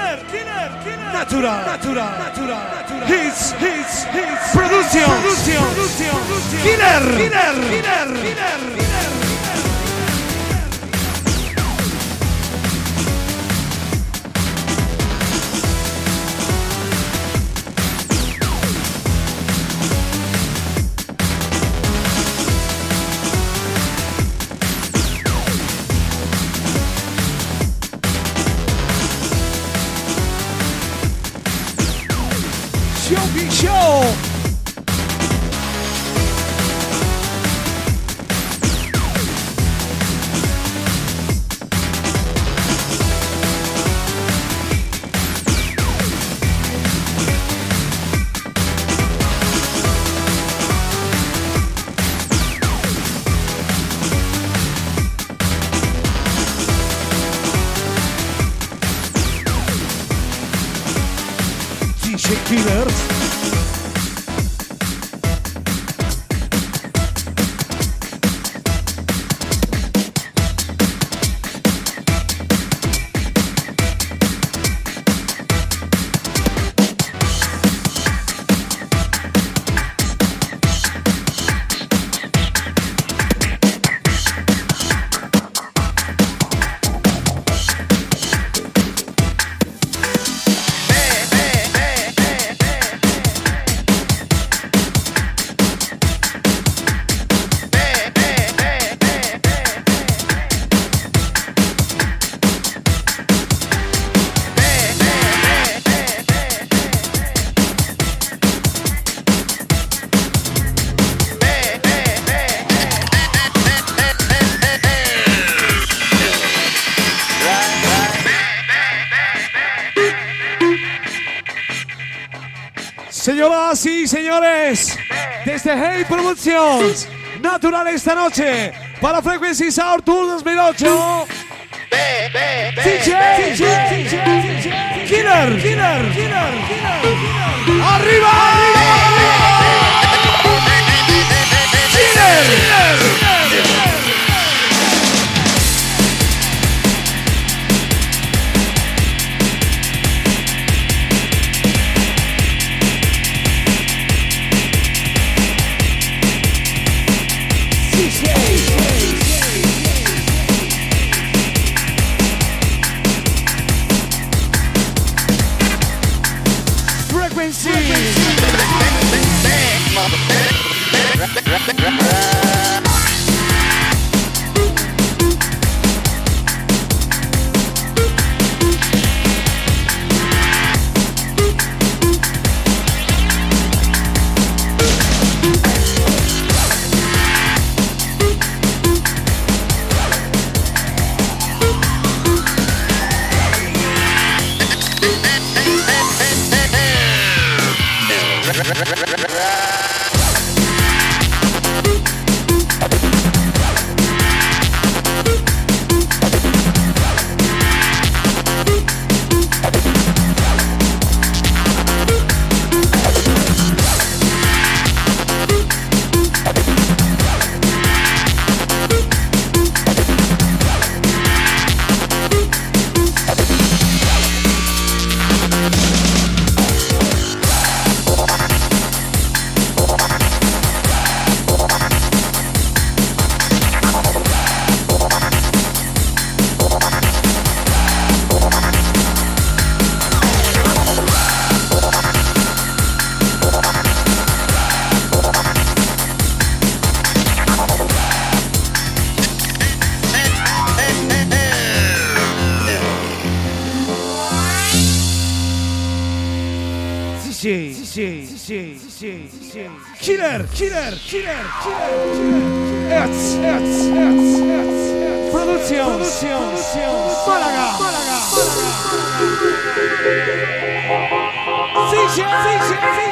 killer, killer, killer. Natural, natural, natural, natural. Hits, hits, hits. Producción, producción, producción. Killer, killer, killer, killer, killer. Desde Hey Productions, natural esta noche, para Frequency Sound Tour 2008. DJ, DJ, Killer, Killer, Killer, Killer. ¡Arriba! Killer. Killer, killer, killer, Killer, killer, killer, killer, Etz, etz, etz, etz. killer, killer, killer, killer, killer, killer, killer, killer, killer, sim.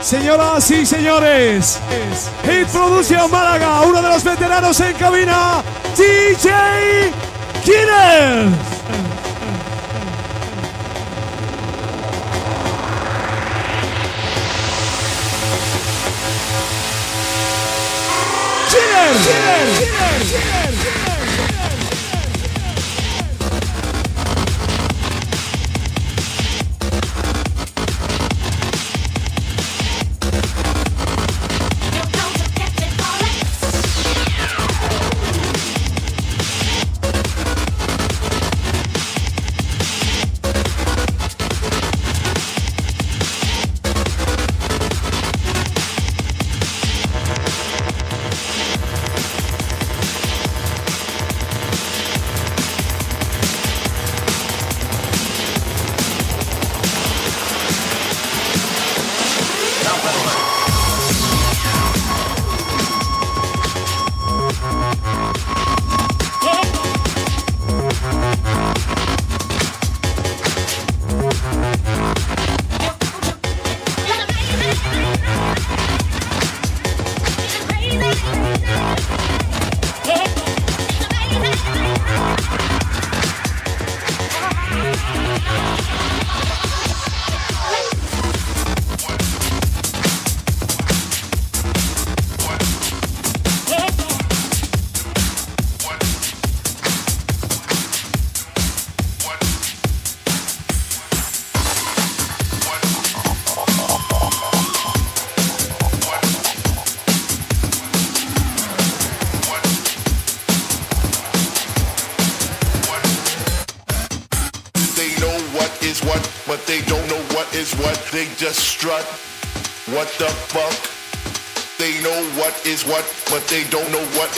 Señoras y señores, Hit Producción Málaga, uno de los veteranos en cabina, DJ. Killer,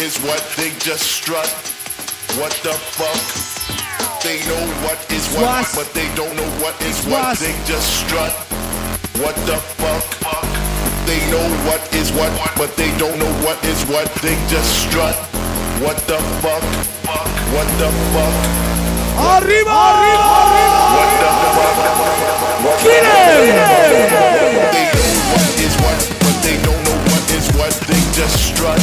is what. They just strut. What the fuck? They know what is what, but they don't know what is what. They just strut. What the fuck? They know what is what, but they don't know what is what. They just strut. What the fuck? What the fuck? ¡Arriba! ¡Arriba! What the fuck? They know what is what, but they don't know what is what. They just strut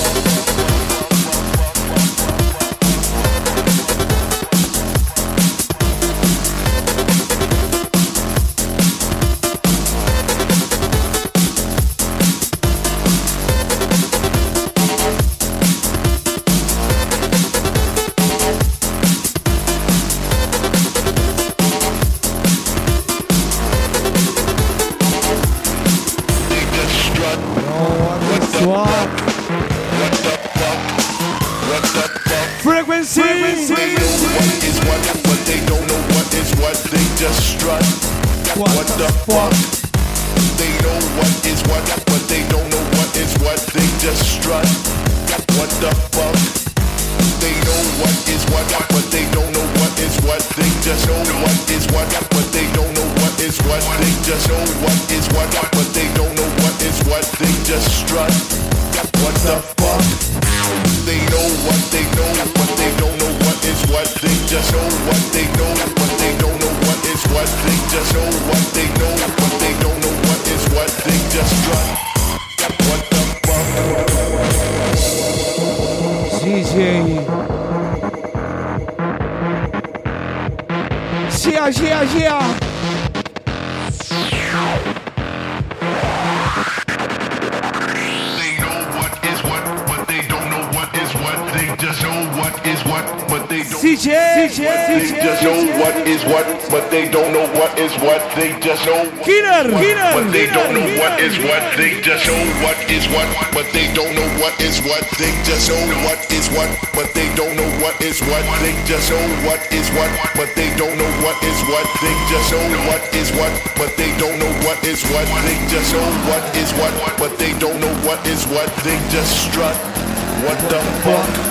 What the fuck? Frequency. They know what is what, but they don't know what is what. They just strut. What, the fuck? They know what is what, but they don't know what is what. They just strut. What the fuck? They know what is what, but they don't know what is what. They just know what is what, but they don't know what is what. They just know what is what, but they don't know what is what. They just strut. What the fuck? They know what they know, but they don't know what is what. They just know what they know, but they don't know what is what. They just know what they know, but they don't know what is what. They just. What the fuck? Yeah, yeah. Just know what is what, but they don't. CJ. CJ. They just know what is what, but they don't know what is what. They just know what Keener. Keener. but they don't know what is what. They just know what is what, but they don't know what is what. They just know what is what, but they don't know what is what. They just know what is what, but they don't know what is what. They just know what is what, but they don't know what is what. They just know what is what, but they don't know what is what. They just strut. What the fuck?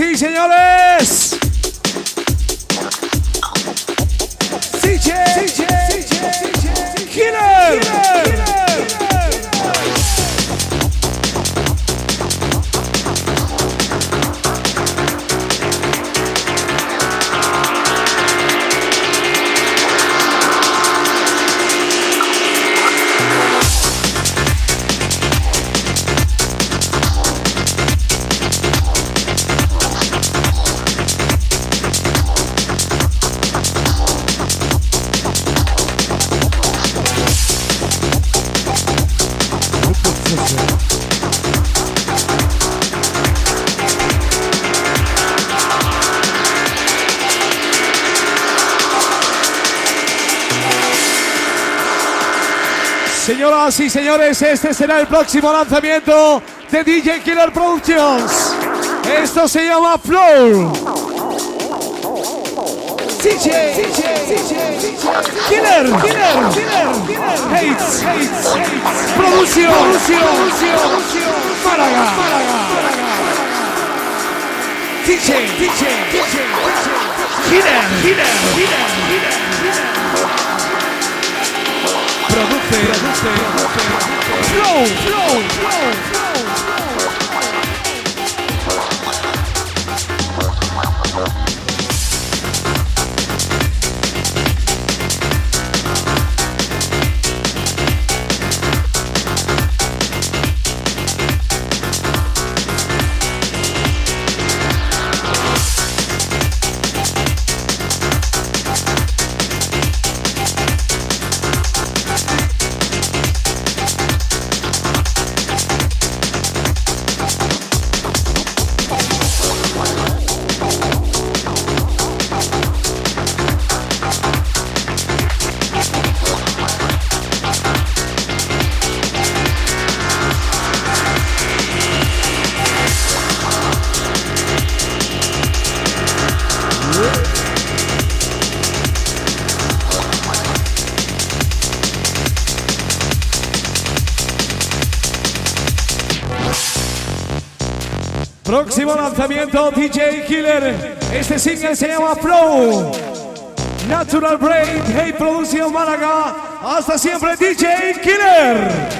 sí, señores. Señoras y señores, este será el próximo lanzamiento de DJ Killer Productions. Esto se llama Flow. DJ, Killer, Killer, Killer, Hates, Hates, Producción, Producción, Málaga, DJ, DJ, Killer, Killer, Killer, Produce, produce, Flow, flow, flow, flow. Próximo lanzamiento DJ Killer. Este single se llama Flow. Natural Brain, Hey Producción Málaga. Hasta siempre DJ Killer.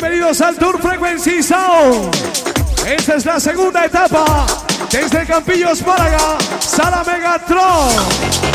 Bienvenidos al Tour Frequency Sound. Esta es la segunda etapa desde Campillos Málaga, Sala Megatron.